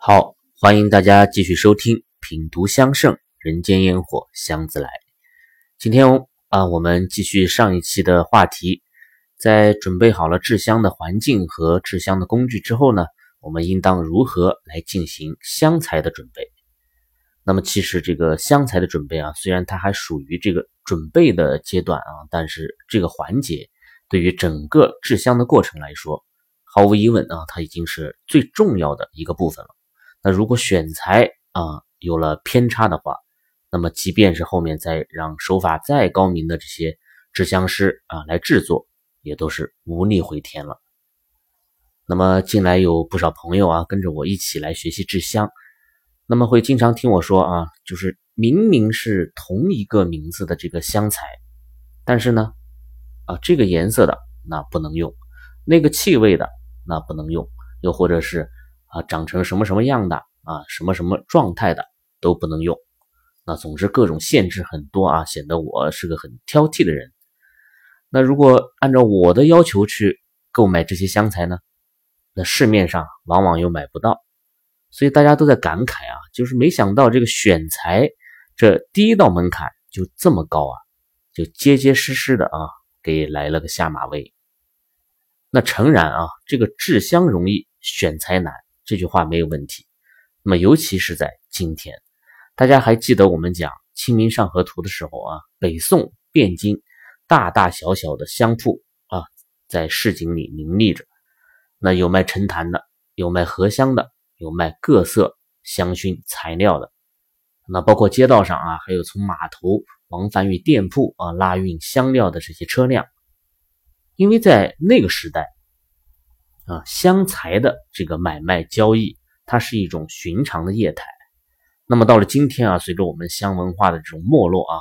好，欢迎大家继续收听《品读香盛人间烟火香自来》。今天啊，我们继续上一期的话题，在准备好了制香的环境和制香的工具之后呢，我们应当如何来进行香材的准备？那么，其实这个香材的准备啊，虽然它还属于这个准备的阶段啊，但是这个环节对于整个制香的过程来说，毫无疑问啊，它已经是最重要的一个部分了。如果选材啊有了偏差的话，那么即便是后面再让手法再高明的这些制香师啊来制作，也都是无力回天了。那么近来有不少朋友啊跟着我一起来学习制香，那么会经常听我说啊，就是明明是同一个名字的这个香材，但是呢啊这个颜色的那不能用，那个气味的那不能用，又或者是。啊，长成什么什么样的啊，什么什么状态的都不能用。那总之各种限制很多啊，显得我是个很挑剔的人。那如果按照我的要求去购买这些香材呢，那市面上往往又买不到。所以大家都在感慨啊，就是没想到这个选材这第一道门槛就这么高啊，就结结实实的啊，给来了个下马威。那诚然啊，这个制香容易，选材难。这句话没有问题，那么尤其是在今天，大家还记得我们讲《清明上河图》的时候啊，北宋汴京大大小小的香铺啊，在市井里林立着，那有卖陈坛的，有卖荷香的，有卖各色香薰材料的，那包括街道上啊，还有从码头往返于店铺啊拉运香料的这些车辆，因为在那个时代。啊，香材的这个买卖交易，它是一种寻常的业态。那么到了今天啊，随着我们香文化的这种没落啊，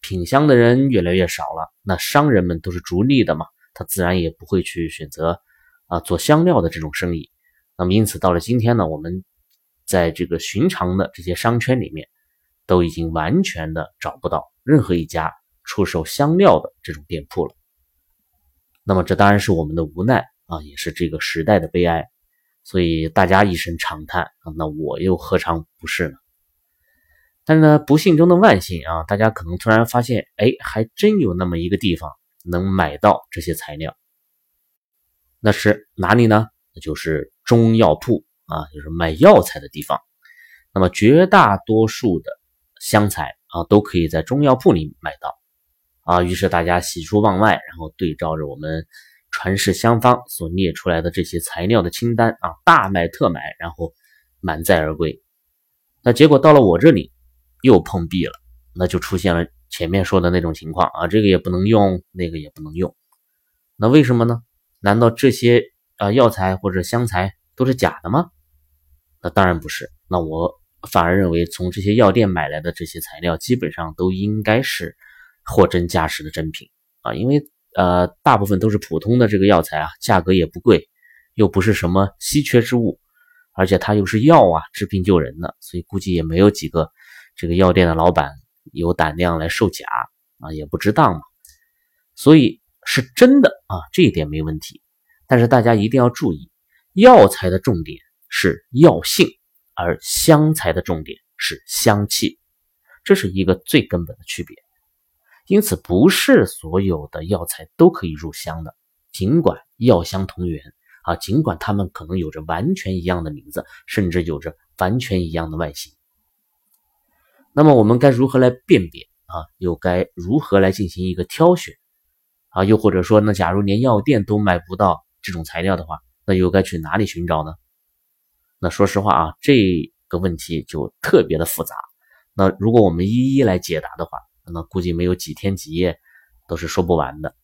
品香的人越来越少了。那商人们都是逐利的嘛，他自然也不会去选择啊做香料的这种生意。那么因此到了今天呢，我们在这个寻常的这些商圈里面，都已经完全的找不到任何一家出售香料的这种店铺了。那么这当然是我们的无奈。啊，也是这个时代的悲哀，所以大家一声长叹啊，那我又何尝不是呢？但是呢，不幸中的万幸啊，大家可能突然发现，哎，还真有那么一个地方能买到这些材料，那是哪里呢？那就是中药铺啊，就是卖药材的地方。那么绝大多数的香材啊，都可以在中药铺里买到啊。于是大家喜出望外，然后对照着我们。传世香方所列出来的这些材料的清单啊，大买特买，然后满载而归。那结果到了我这里又碰壁了，那就出现了前面说的那种情况啊，这个也不能用，那个也不能用。那为什么呢？难道这些啊药材或者香材都是假的吗？那当然不是。那我反而认为，从这些药店买来的这些材料，基本上都应该是货真价实的真品啊，因为。呃，大部分都是普通的这个药材啊，价格也不贵，又不是什么稀缺之物，而且它又是药啊，治病救人的，所以估计也没有几个这个药店的老板有胆量来售假啊，也不值当嘛。所以是真的啊，这一点没问题。但是大家一定要注意，药材的重点是药性，而香材的重点是香气，这是一个最根本的区别。因此，不是所有的药材都可以入香的。尽管药香同源啊，尽管它们可能有着完全一样的名字，甚至有着完全一样的外形。那么，我们该如何来辨别啊？又该如何来进行一个挑选啊？又或者说，那假如连药店都买不到这种材料的话，那又该去哪里寻找呢？那说实话啊，这个问题就特别的复杂。那如果我们一一来解答的话，那估计没有几天几夜都是说不完的。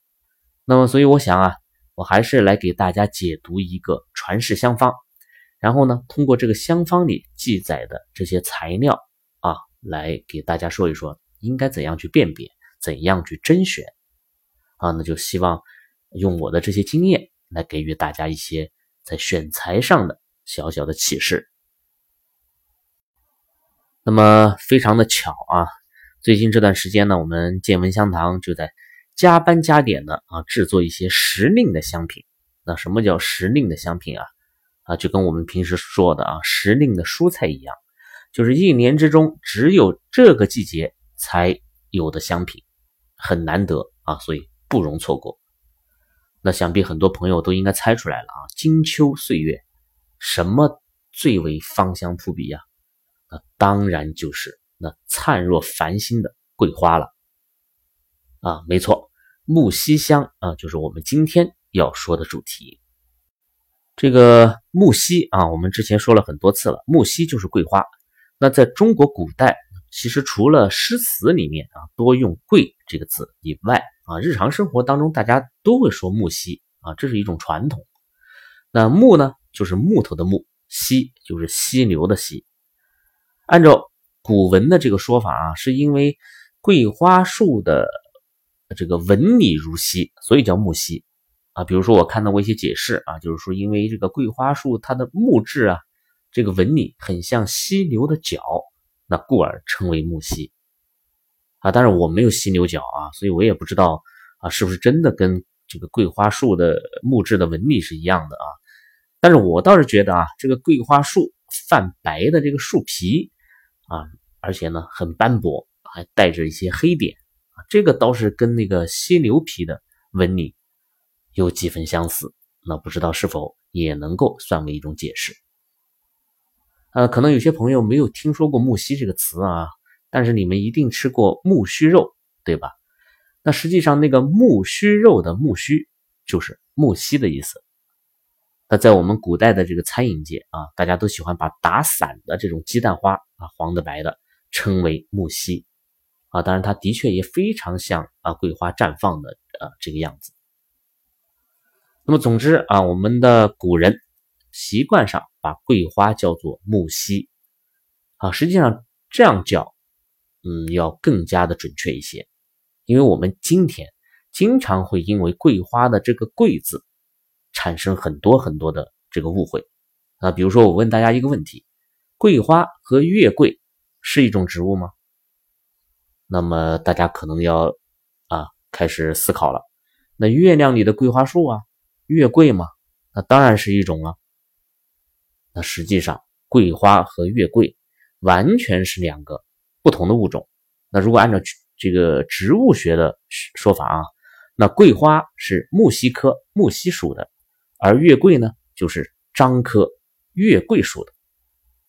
那么，所以我想啊，我还是来给大家解读一个传世香方，然后呢，通过这个香方里记载的这些材料啊，来给大家说一说应该怎样去辨别，怎样去甄选啊。那就希望用我的这些经验来给予大家一些在选材上的小小的启示。那么，非常的巧啊。最近这段时间呢，我们见闻香堂就在加班加点的啊制作一些时令的香品。那什么叫时令的香品啊？啊，就跟我们平时说的啊时令的蔬菜一样，就是一年之中只有这个季节才有的香品，很难得啊，所以不容错过。那想必很多朋友都应该猜出来了啊，金秋岁月，什么最为芳香扑鼻呀？那当然就是那灿若繁星的桂花了。啊，没错，木樨香啊，就是我们今天要说的主题。这个木樨啊，我们之前说了很多次了，木樨就是桂花。那在中国古代，其实除了诗词里面啊多用“桂”这个字以外啊，日常生活当中大家都会说木樨啊，这是一种传统。那木呢，就是木头的木；溪就是溪流的溪。按照古文的这个说法啊，是因为桂花树的。这个纹理如犀，所以叫木犀啊。比如说，我看到过一些解释啊，就是说，因为这个桂花树它的木质啊，这个纹理很像犀牛的角，那故而称为木犀啊。当然，我没有犀牛角啊，所以我也不知道啊，是不是真的跟这个桂花树的木质的纹理是一样的啊。但是我倒是觉得啊，这个桂花树泛白的这个树皮啊，而且呢很斑驳，还带着一些黑点。这个倒是跟那个犀牛皮的纹理有几分相似，那不知道是否也能够算为一种解释？呃，可能有些朋友没有听说过木樨这个词啊，但是你们一定吃过木须肉，对吧？那实际上那个木须肉的木须就是木樨的意思。在我们古代的这个餐饮界啊，大家都喜欢把打散的这种鸡蛋花啊，黄的白的，称为木樨。啊，当然，它的确也非常像啊桂花绽放的啊这个样子。那么，总之啊，我们的古人习惯上把桂花叫做木樨啊，实际上这样叫，嗯，要更加的准确一些，因为我们今天经常会因为桂花的这个“桂”字产生很多很多的这个误会啊。比如说，我问大家一个问题：桂花和月桂是一种植物吗？那么大家可能要啊开始思考了，那月亮里的桂花树啊，月桂嘛，那当然是一种了。那实际上，桂花和月桂完全是两个不同的物种。那如果按照这个植物学的说法啊，那桂花是木犀科木犀属的，而月桂呢就是樟科月桂属的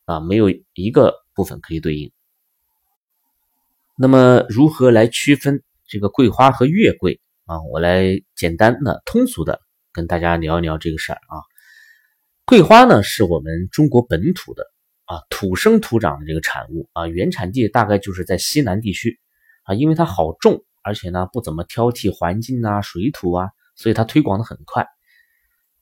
啊，没有一个部分可以对应。那么如何来区分这个桂花和月桂啊？我来简单的、通俗的跟大家聊一聊这个事儿啊。桂花呢是我们中国本土的啊土生土长的这个产物啊，原产地大概就是在西南地区啊，因为它好种，而且呢不怎么挑剔环境啊、水土啊，所以它推广的很快。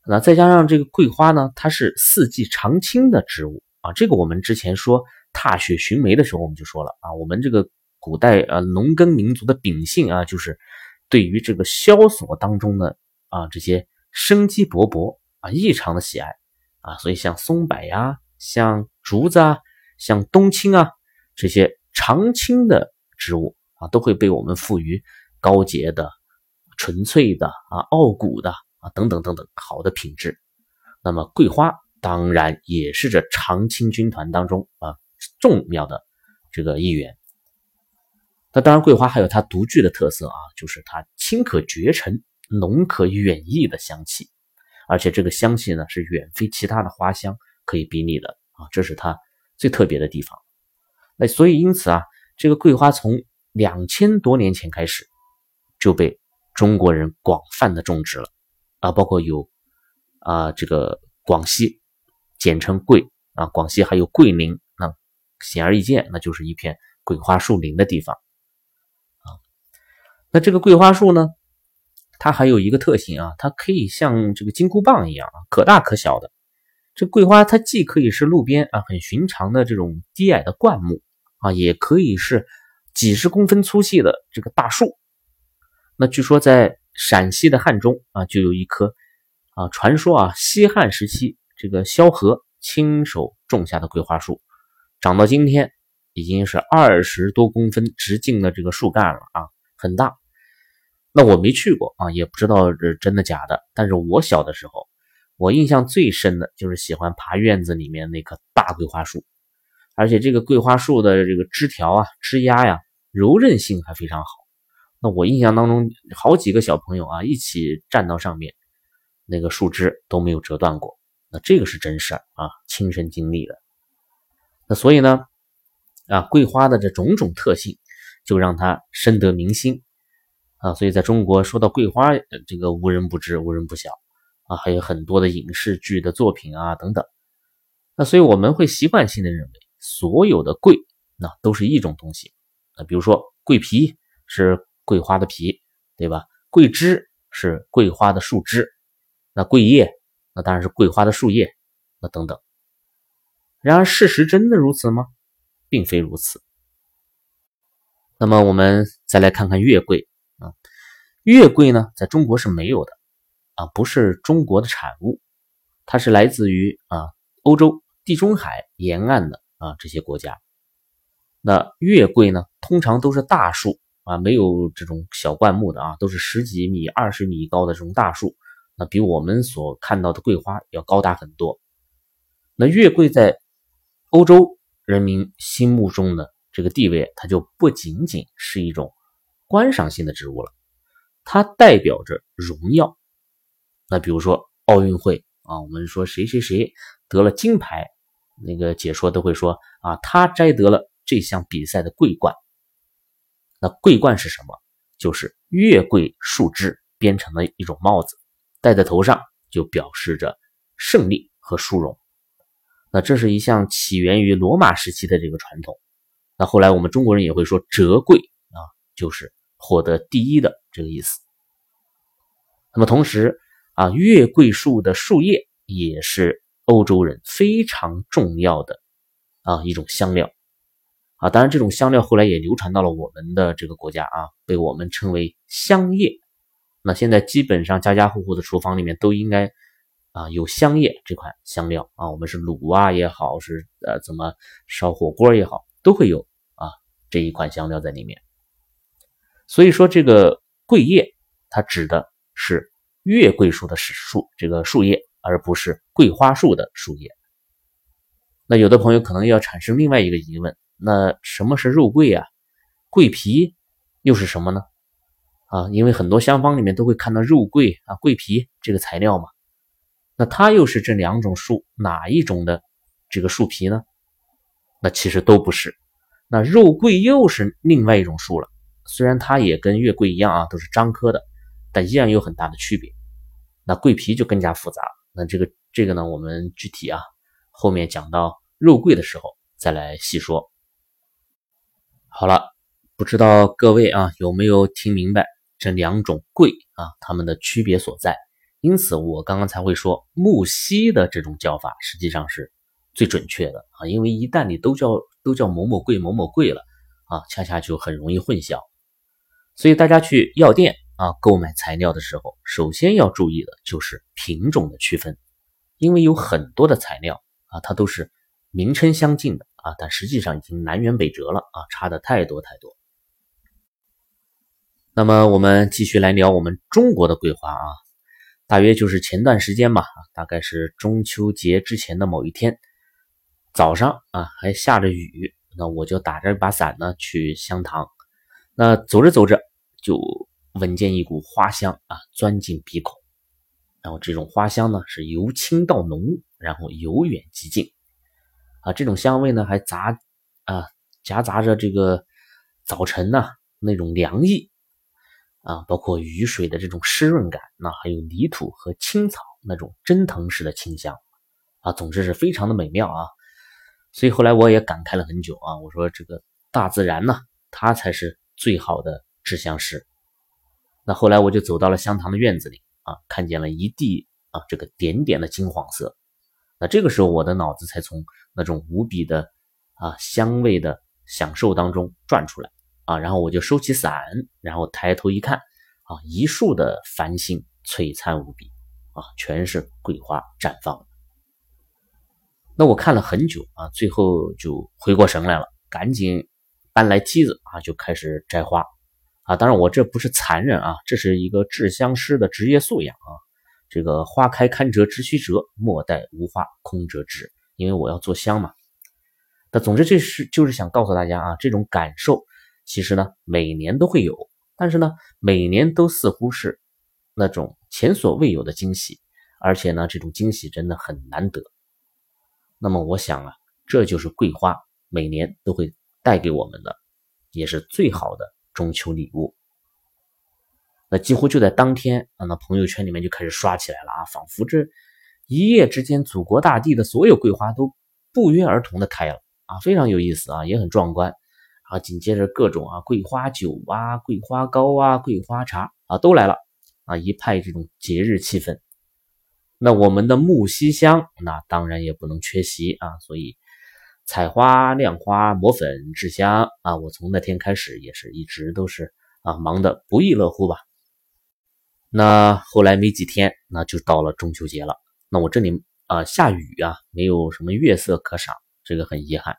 那再加上这个桂花呢，它是四季常青的植物啊，这个我们之前说踏雪寻梅的时候我们就说了啊，我们这个。古代啊，农耕民族的秉性啊，就是对于这个萧索当中的啊这些生机勃勃啊异常的喜爱啊，所以像松柏呀、像竹子啊、像冬青啊这些常青的植物啊，都会被我们赋予高洁的、纯粹的啊、傲骨的啊等等等等好的品质。那么桂花当然也是这常青军团当中啊重要的这个一员。那当然，桂花还有它独具的特色啊，就是它清可绝尘、浓可远溢的香气，而且这个香气呢是远非其他的花香可以比拟的啊，这是它最特别的地方。那所以因此啊，这个桂花从两千多年前开始就被中国人广泛的种植了啊，包括有啊这个广西简称桂啊，广西还有桂林啊，显而易见，那就是一片桂花树林的地方。啊那这个桂花树呢，它还有一个特性啊，它可以像这个金箍棒一样啊，可大可小的。这桂花它既可以是路边啊很寻常的这种低矮的灌木啊，也可以是几十公分粗细的这个大树。那据说在陕西的汉中啊，就有一棵啊，传说啊，西汉时期这个萧何亲手种下的桂花树，长到今天已经是二十多公分直径的这个树干了啊，很大。那我没去过啊，也不知道是真的假的。但是我小的时候，我印象最深的就是喜欢爬院子里面那棵大桂花树，而且这个桂花树的这个枝条啊、枝丫呀，柔韧性还非常好。那我印象当中，好几个小朋友啊，一起站到上面，那个树枝都没有折断过。那这个是真事儿啊，亲身经历的。那所以呢，啊，桂花的这种种特性，就让它深得民心啊。所以在中国说到桂花，这个无人不知，无人不晓啊。还有很多的影视剧的作品啊等等。那所以我们会习惯性的认为，所有的桂那都是一种东西啊。比如说桂皮是桂花的皮，对吧？桂枝是桂花的树枝，那桂叶那当然是桂花的树叶，那等等。然而，事实真的如此吗？并非如此。那么，我们再来看看月桂啊。月桂呢，在中国是没有的啊，不是中国的产物，它是来自于啊欧洲地中海沿岸的啊这些国家。那月桂呢，通常都是大树啊，没有这种小灌木的啊，都是十几米、二十米高的这种大树，那比我们所看到的桂花要高大很多。那月桂在欧洲人民心目中的这个地位，它就不仅仅是一种观赏性的植物了，它代表着荣耀。那比如说奥运会啊，我们说谁谁谁得了金牌，那个解说都会说啊，他摘得了这项比赛的桂冠。那桂冠是什么？就是月桂树枝编成的一种帽子，戴在头上就表示着胜利和殊荣。那这是一项起源于罗马时期的这个传统。那后来我们中国人也会说折桂啊，就是获得第一的这个意思。那么同时啊，月桂树的树叶也是欧洲人非常重要的啊一种香料啊。当然，这种香料后来也流传到了我们的这个国家啊，被我们称为香叶。那现在基本上家家户户的厨房里面都应该。啊，有香叶这款香料啊，我们是卤啊也好，是呃怎么烧火锅也好，都会有啊这一款香料在里面。所以说这个桂叶，它指的是月桂树的树这个树叶，而不是桂花树的树叶。那有的朋友可能要产生另外一个疑问，那什么是肉桂啊？桂皮又是什么呢？啊，因为很多香方里面都会看到肉桂啊、桂皮这个材料嘛。那它又是这两种树哪一种的这个树皮呢？那其实都不是。那肉桂又是另外一种树了，虽然它也跟月桂一样啊，都是樟科的，但依然有很大的区别。那桂皮就更加复杂。那这个这个呢，我们具体啊后面讲到肉桂的时候再来细说。好了，不知道各位啊有没有听明白这两种贵啊它们的区别所在？因此，我刚刚才会说木犀的这种叫法实际上是最准确的啊，因为一旦你都叫都叫某某贵某某贵了啊，恰恰就很容易混淆。所以大家去药店啊购买材料的时候，首先要注意的就是品种的区分，因为有很多的材料啊，它都是名称相近的啊，但实际上已经南辕北辙了啊，差的太多太多。那么我们继续来聊我们中国的桂花啊。大约就是前段时间吧，大概是中秋节之前的某一天早上啊，还下着雨，那我就打着一把伞呢去香堂。那走着走着就闻见一股花香啊，钻进鼻孔。然后这种花香呢是由轻到浓，然后由远及近啊，这种香味呢还杂啊夹杂着这个早晨呢那种凉意。啊，包括雨水的这种湿润感，那还有泥土和青草那种蒸腾式的清香，啊，总之是非常的美妙啊。所以后来我也感慨了很久啊，我说这个大自然呢，它才是最好的制香师。那后来我就走到了香堂的院子里啊，看见了一地啊这个点点的金黄色，那这个时候我的脑子才从那种无比的啊香味的享受当中转出来。啊，然后我就收起伞，然后抬头一看，啊，一树的繁星璀璨无比，啊，全是桂花绽放。那我看了很久啊，最后就回过神来了，赶紧搬来梯子啊，就开始摘花。啊，当然我这不是残忍啊，这是一个制香师的职业素养啊，这个花开堪折直须折，莫待无花空折枝。因为我要做香嘛。那总之这是就是想告诉大家啊，这种感受其实呢每年都会有，但是呢每年都似乎是那种前所未有的惊喜，而且呢这种惊喜真的很难得。那么我想啊，这就是桂花每年都会带给我们的，也是最好的中秋礼物。那几乎就在当天啊，那朋友圈里面就开始刷起来了啊，仿佛这一夜之间，祖国大地的所有桂花都不约而同的开了啊，非常有意思啊，也很壮观啊。紧接着各种啊桂花酒啊、桂花糕啊、桂花茶啊都来了啊，一派这种节日气氛。那我们的木樨香那当然也不能缺席啊，所以采花、晾花、磨粉、制香啊，我从那天开始也是一直都是啊忙得不亦乐乎吧。那后来没几天，那就到了中秋节了。那我这里啊下雨啊，没有什么月色可赏，这个很遗憾。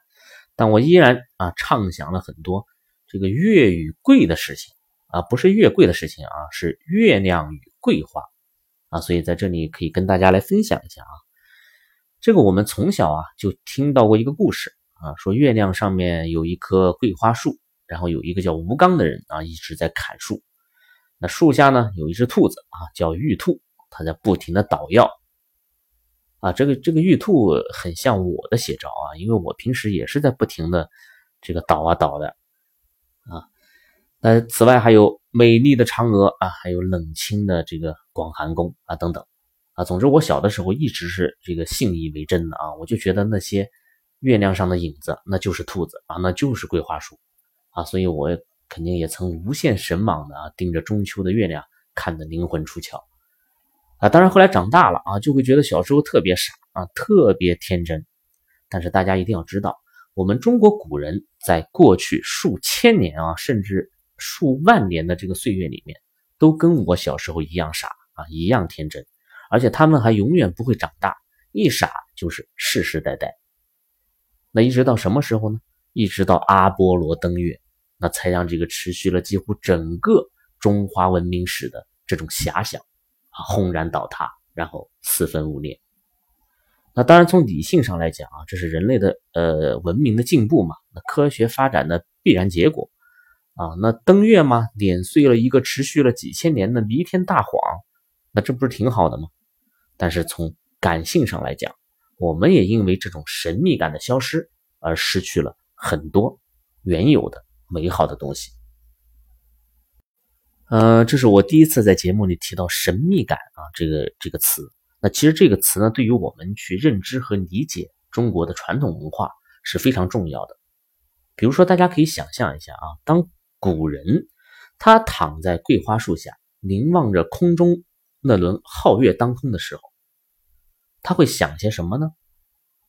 但我依然啊畅想了很多这个月与桂的事情啊，不是月桂的事情啊，是月亮与桂花啊。所以在这里可以跟大家来分享一下啊。这个我们从小啊就听到过一个故事啊，说月亮上面有一棵桂花树，然后有一个叫吴刚的人啊一直在砍树。那树下呢有一只兔子啊，叫玉兔，它在不停的捣药啊。这个这个玉兔很像我的写照啊，因为我平时也是在不停的这个捣啊捣的啊。那此外还有美丽的嫦娥啊，还有冷清的这个广寒宫啊等等啊。总之我小的时候一直是这个信以为真的啊，我就觉得那些月亮上的影子那就是兔子啊，那就是桂花树啊，所以我。肯定也曾无限神往的啊，盯着中秋的月亮看得灵魂出窍啊！当然后来长大了啊，就会觉得小时候特别傻啊，特别天真。但是大家一定要知道，我们中国古人在过去数千年啊，甚至数万年的这个岁月里面，都跟我小时候一样傻啊，一样天真，而且他们还永远不会长大，一傻就是世世代代。那一直到什么时候呢？一直到阿波罗登月。那才让这个持续了几乎整个中华文明史的这种遐想啊轰然倒塌，然后四分五裂。那当然从理性上来讲啊，这是人类的呃文明的进步嘛，那科学发展的必然结果啊。那登月嘛，碾碎了一个持续了几千年的弥天大谎，那这不是挺好的吗？但是从感性上来讲，我们也因为这种神秘感的消失而失去了很多原有的。美好的东西，呃，这是我第一次在节目里提到“神秘感”啊，这个这个词。那其实这个词呢，对于我们去认知和理解中国的传统文化是非常重要的。比如说，大家可以想象一下啊，当古人他躺在桂花树下，凝望着空中那轮皓月当空的时候，他会想些什么呢？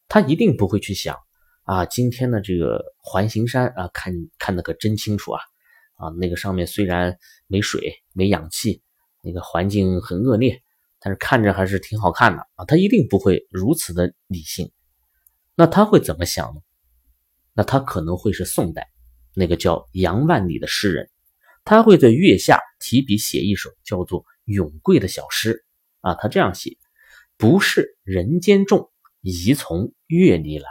他一定不会去想。啊，今天的这个环形山啊，看看的可真清楚啊！啊，那个上面虽然没水、没氧气，那个环境很恶劣，但是看着还是挺好看的啊。他一定不会如此的理性，那他会怎么想呢？那他可能会是宋代那个叫杨万里的诗人，他会在月下提笔写一首叫做《咏桂》的小诗啊。他这样写：不是人间种，宜从月里来。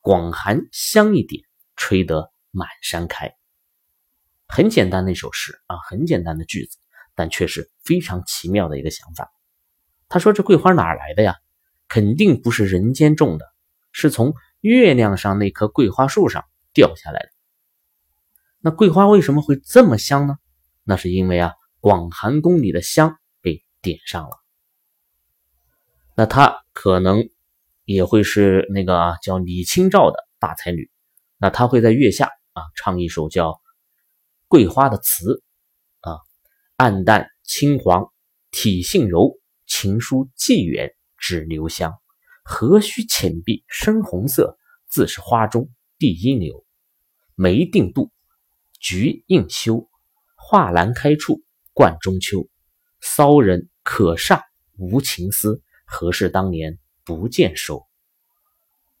广寒香一点，吹得满山开。很简单的一首诗啊，很简单的句子，但却是非常奇妙的一个想法。他说：“这桂花哪来的呀？肯定不是人间种的，是从月亮上那棵桂花树上掉下来的。那桂花为什么会这么香呢？那是因为啊，广寒宫里的香被点上了。那它可能。”也会是那个啊，叫李清照的大才女，那她会在月下啊唱一首叫《桂花》的词啊，暗淡青黄体性柔，情书寄远只留香，何须浅碧深红色，自是花中第一流。梅定妒，菊应羞，画栏开处冠中秋。骚人可煞无情思，何事当年？不见收。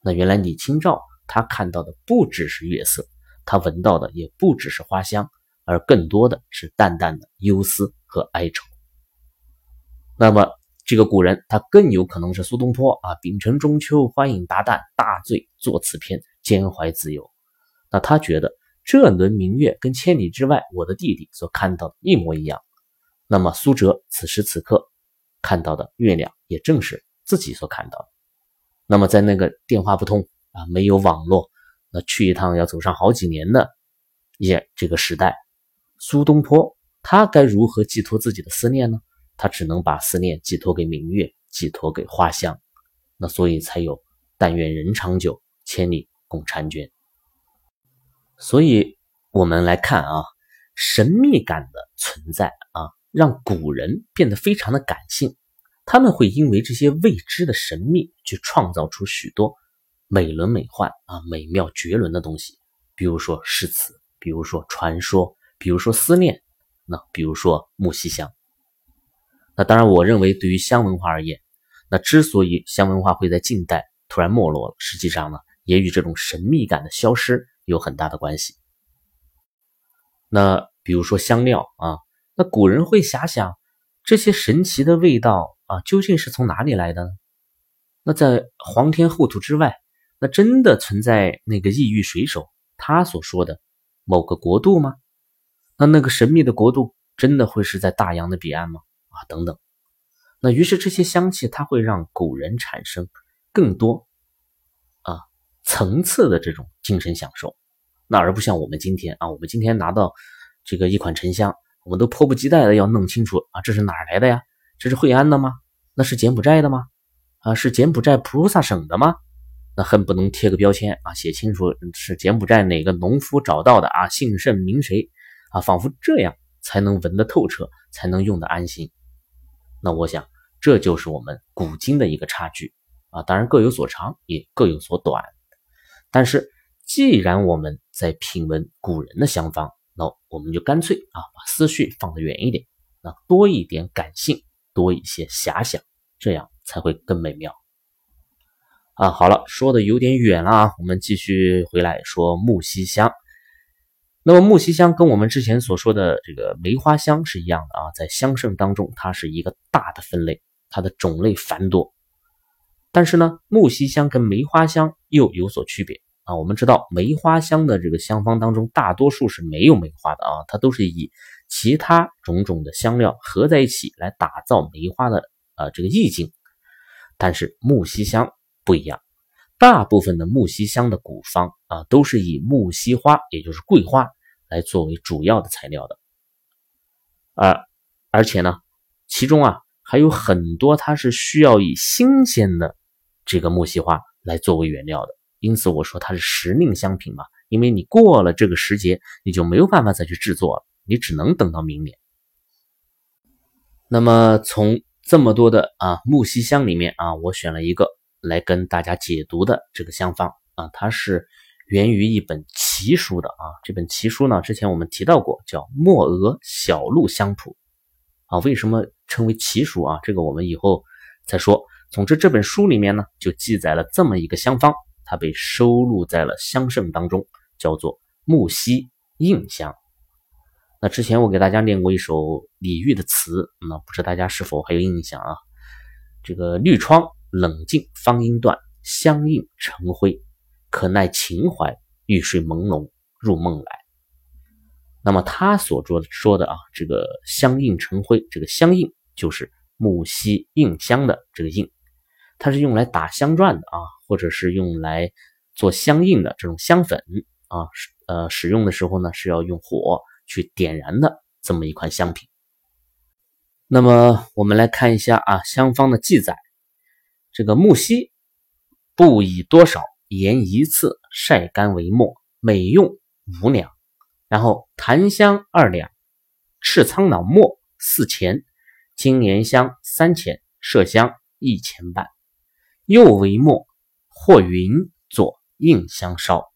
那原来李清照她看到的不只是月色，她闻到的也不只是花香，而更多的是淡淡的忧思和哀愁。那么这个古人他更有可能是苏东坡啊，秉承中秋，欢迎达旦，大醉作此篇，兼怀自由。那他觉得这轮明月跟千里之外我的弟弟所看到的一模一样。那么苏辙此时此刻看到的月亮，也正是自己所看到的。那么在那个电话不通啊，没有网络，那去一趟要走上好几年的也这个时代，苏东坡他该如何寄托自己的思念呢？他只能把思念寄托给明月，寄托给花香。那所以才有“但愿人长久，千里共婵娟”。所以我们来看啊，神秘感的存在啊。让古人变得非常的感性，他们会因为这些未知的神秘，去创造出许多美轮美奂啊、美妙绝伦的东西。比如说诗词，比如说传说，比如说思念，那比如说木樨香。那当然，我认为对于香文化而言，那之所以香文化会在近代突然没落了，实际上呢，也与这种神秘感的消失有很大的关系。那比如说香料啊。那古人会遐想，这些神奇的味道啊，究竟是从哪里来的呢？那在皇天厚土之外，那真的存在那个异域水手他所说的某个国度吗？那那个神秘的国度真的会是在大洋的彼岸吗？啊，等等。那于是这些香气，它会让古人产生更多啊层次的这种精神享受。那而不像我们今天啊，我们今天拿到这个一款沉香。我们都迫不及待的要弄清楚啊，这是哪来的呀？这是惠安的吗？那是柬埔寨的吗？啊，是柬埔寨菩萨省的吗？那恨不能贴个标签啊，写清楚是柬埔寨哪个农夫找到的啊，姓甚名谁啊，仿佛这样才能闻得透彻，才能用得安心。那我想，这就是我们古今的一个差距啊，当然各有所长，也各有所短。但是既然我们在品闻古人的香方，那我们就干脆啊，把思绪放得远一点，那多一点感性，多一些遐想，这样才会更美妙啊。好了，说的有点远了啊，我们继续回来说木樨香。那么木樨香跟我们之前所说的这个梅花香是一样的啊，在香圣当中，它是一个大的分类，它的种类繁多。但是呢，木樨香跟梅花香又有所区别。啊，我们知道梅花香的这个香方当中，大多数是没有梅花的啊，它都是以其他种种的香料合在一起来打造梅花的呃这个意境。但是木樨香不一样，大部分的木樨香的古方啊，都是以木樨花，也就是桂花来作为主要的材料的。而而且呢，其中啊还有很多它是需要以新鲜的这个木樨花来作为原料的。因此我说它是时令香品嘛，因为你过了这个时节，你就没有办法再去制作了，你只能等到明年。那么从这么多的啊木樨香里面啊，我选了一个来跟大家解读的这个香方啊，它是源于一本奇书的啊。这本奇书呢，之前我们提到过，叫《墨鹅小鹿香谱》啊。为什么称为奇书啊？这个我们以后再说。总之这本书里面呢，就记载了这么一个香方。它被收录在了香圣当中，叫做木樨印香。那之前我给大家念过一首李煜的词，那不知大家是否还有印象啊？这个绿窗冷静芳音断，香映成灰，可奈情怀欲睡朦胧入梦来。那么他所说说的啊，这个香映成灰，这个香映就是木樨印香的这个印。它是用来打香篆的啊，或者是用来做香印的这种香粉啊，呃，使用的时候呢是要用火去点燃的这么一款香品。那么我们来看一下啊，香方的记载：这个木樨不以多少，研一次晒干为末，每用五两；然后檀香二两，赤苍脑末四钱，金莲香三钱，麝香一钱半。又为末，或云作印香烧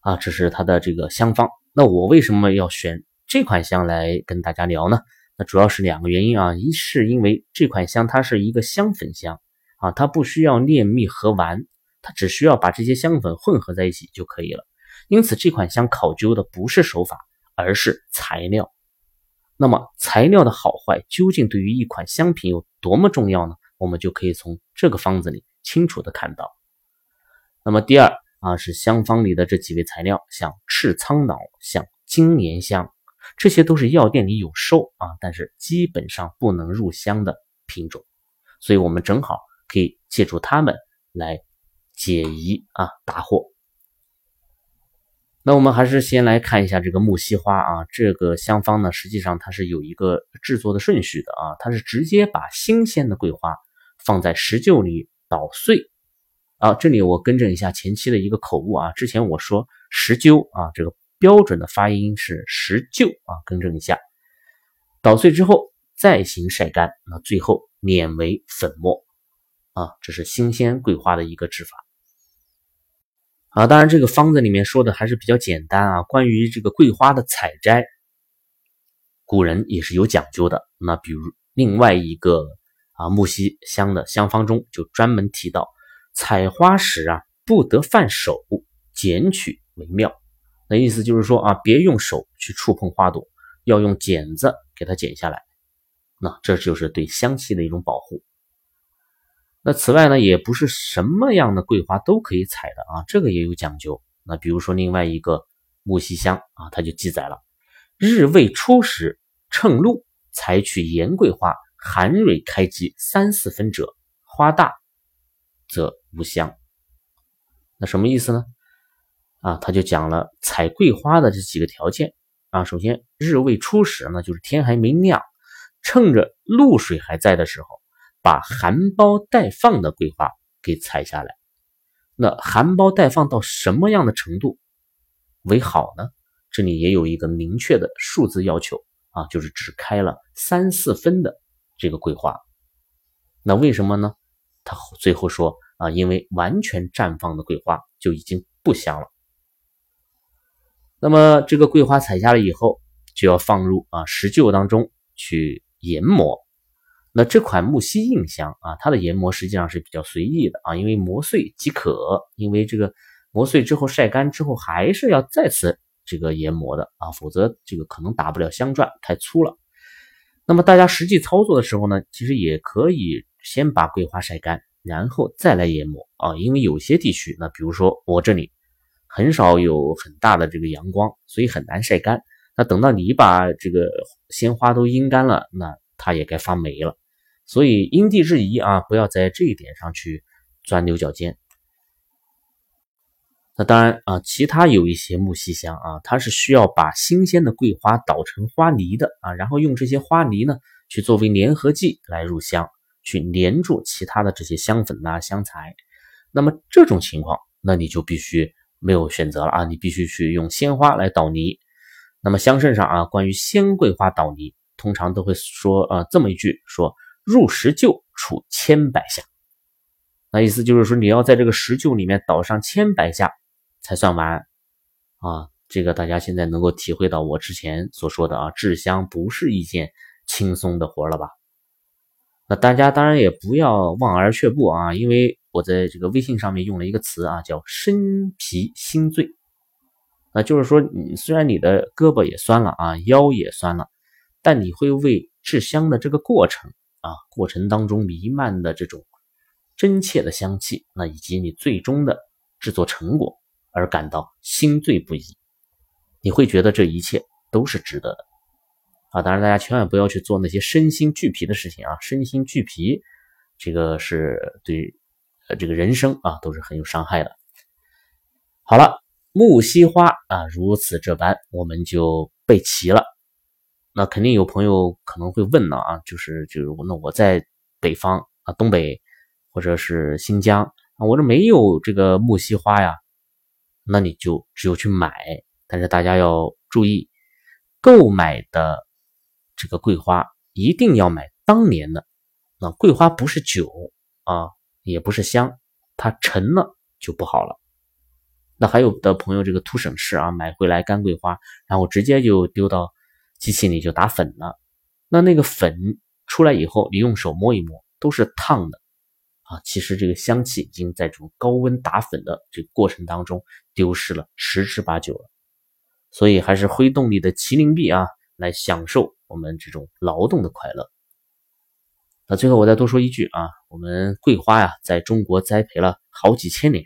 啊，这是它的这个香方。那我为什么要选这款香来跟大家聊呢？那主要是两个原因啊，一是因为这款香它是一个香粉香啊，它不需要炼蜜和丸，它只需要把这些香粉混合在一起就可以了。因此这款香考究的不是手法，而是材料。那么材料的好坏究竟对于一款香品有多么重要呢？我们就可以从这个方子里清楚的看到。那么第二啊，是香方里的这几味材料，像赤苍脑、像金年香，这些都是药店里有售啊，但是基本上不能入香的品种，所以我们正好可以借助它们来解疑啊，答惑。那我们还是先来看一下这个木樨花啊，这个香方呢，实际上它是有一个制作的顺序的啊，它是直接把新鲜的桂花放在石臼里捣碎啊。这里我更正一下前期的一个口误啊，之前我说石臼啊，这个标准的发音是石臼啊，更正一下。捣碎之后再行晒干，那最后碾为粉末啊，这是新鲜桂花的一个制法。啊，当然，这个方子里面说的还是比较简单啊。关于这个桂花的采摘，古人也是有讲究的。那比如另外一个啊木樨香的香方中就专门提到，采花时啊不得犯手，剪取为妙。那意思就是说啊，别用手去触碰花朵，要用剪子给它剪下来。那这就是对香气的一种保护。那此外呢，也不是什么样的桂花都可以采的啊，这个也有讲究。那比如说另外一个木樨香啊，它就记载了：日未出时，趁露采取岩桂花，含蕊开基三四分者，花大则无香。那什么意思呢？啊，他就讲了采桂花的这几个条件啊。首先，日未初时呢，就是天还没亮，趁着露水还在的时候。把含苞待放的桂花给采下来，那含苞待放到什么样的程度为好呢？这里也有一个明确的数字要求啊，就是只开了三四分的这个桂花。那为什么呢？他最后说啊，因为完全绽放的桂花就已经不香了。那么这个桂花采下来以后，就要放入啊石臼当中去研磨。那这款木樨印香啊，它的研磨实际上是比较随意的啊，因为磨碎即可。因为这个磨碎之后晒干之后，还是要再次这个研磨的啊，否则这个可能打不了香篆，太粗了。那么大家实际操作的时候呢，其实也可以先把桂花晒干，然后再来研磨啊，因为有些地区，那比如说我这里很少有很大的这个阳光，所以很难晒干。那等到你把这个鲜花都阴干了，那它也该发霉了。所以因地制宜啊，不要在这一点上去钻牛角尖。那当然啊，其他有一些木樨香啊，它是需要把新鲜的桂花捣成花泥的啊，然后用这些花泥呢去作为粘合剂来入香，去粘住其他的这些香粉呐、香材。那么这种情况，那你就必须没有选择了啊，你必须去用鲜花来捣泥。那么香圣上啊，关于鲜桂花捣泥，通常都会说啊这么一句说。入石臼处千百下，那意思就是说，你要在这个石臼里面捣上千百下才算完啊。这个大家现在能够体会到我之前所说的啊，制香不是一件轻松的活了吧？那大家当然也不要望而却步啊，因为我在这个微信上面用了一个词啊，叫身疲心醉。那就是说，你虽然你的胳膊也酸了啊，腰也酸了，但你会为制香的这个过程。啊，过程当中弥漫的这种真切的香气，那以及你最终的制作成果而感到心醉不已，你会觉得这一切都是值得的啊！当然，大家千万不要去做那些身心俱疲的事情啊！身心俱疲，这个是对呃这个人生啊都是很有伤害的。好了，木樨花啊，如此这般，我们就备齐了。那肯定有朋友可能会问了啊，就是就是那我在北方啊，东北或者是新疆啊，我这没有这个木樨花呀，那你就只有去买。但是大家要注意，购买的这个桂花一定要买当年的。那桂花不是酒啊，也不是香，它陈了就不好了。那还有的朋友这个图省事啊，买回来干桂花，然后直接就丢到。机器里就打粉了，那那个粉出来以后，你用手摸一摸，都是烫的啊。其实这个香气已经在这种高温打粉的这个过程当中丢失了十之八九了。所以还是挥动你的麒麟臂啊，来享受我们这种劳动的快乐。那最后我再多说一句啊，我们桂花呀，在中国栽培了好几千年，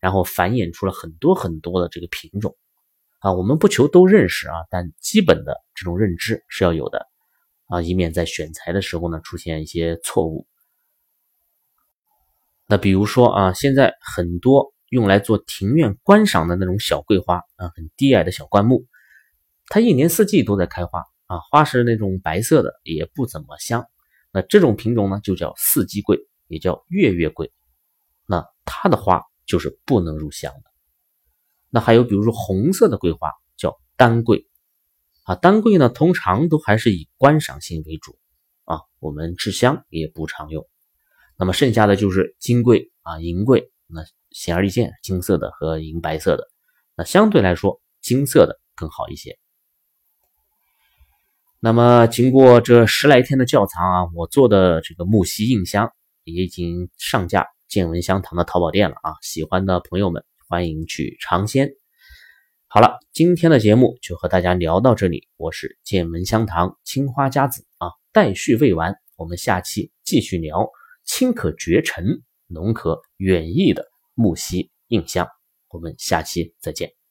然后繁衍出了很多很多的这个品种啊。我们不求都认识啊，但基本的这种认知是要有的啊，以免在选材的时候呢出现一些错误。那比如说啊，现在很多用来做庭院观赏的那种小桂花啊，很低矮的小灌木，它一年四季都在开花啊，花是那种白色的，也不怎么香。那这种品种呢，就叫四季桂，也叫月月桂。那它的花就是不能入香的。那还有比如说红色的桂花叫丹桂啊，丹桂呢通常都还是以观赏性为主啊，我们制香也不常用。那么剩下的就是金桂啊、银桂，那显而易见，金色的和银白色的，那相对来说金色的更好一些。那么经过这十来天的窖藏啊，我做的这个木樨印香也已经上架见闻香堂的淘宝店了啊，喜欢的朋友们欢迎去尝鲜。好了，今天的节目就和大家聊到这里，我是见闻香堂青花家子啊，待续未完，我们下期继续聊。清可绝尘，浓可远逸的木樨印香，我们下期再见。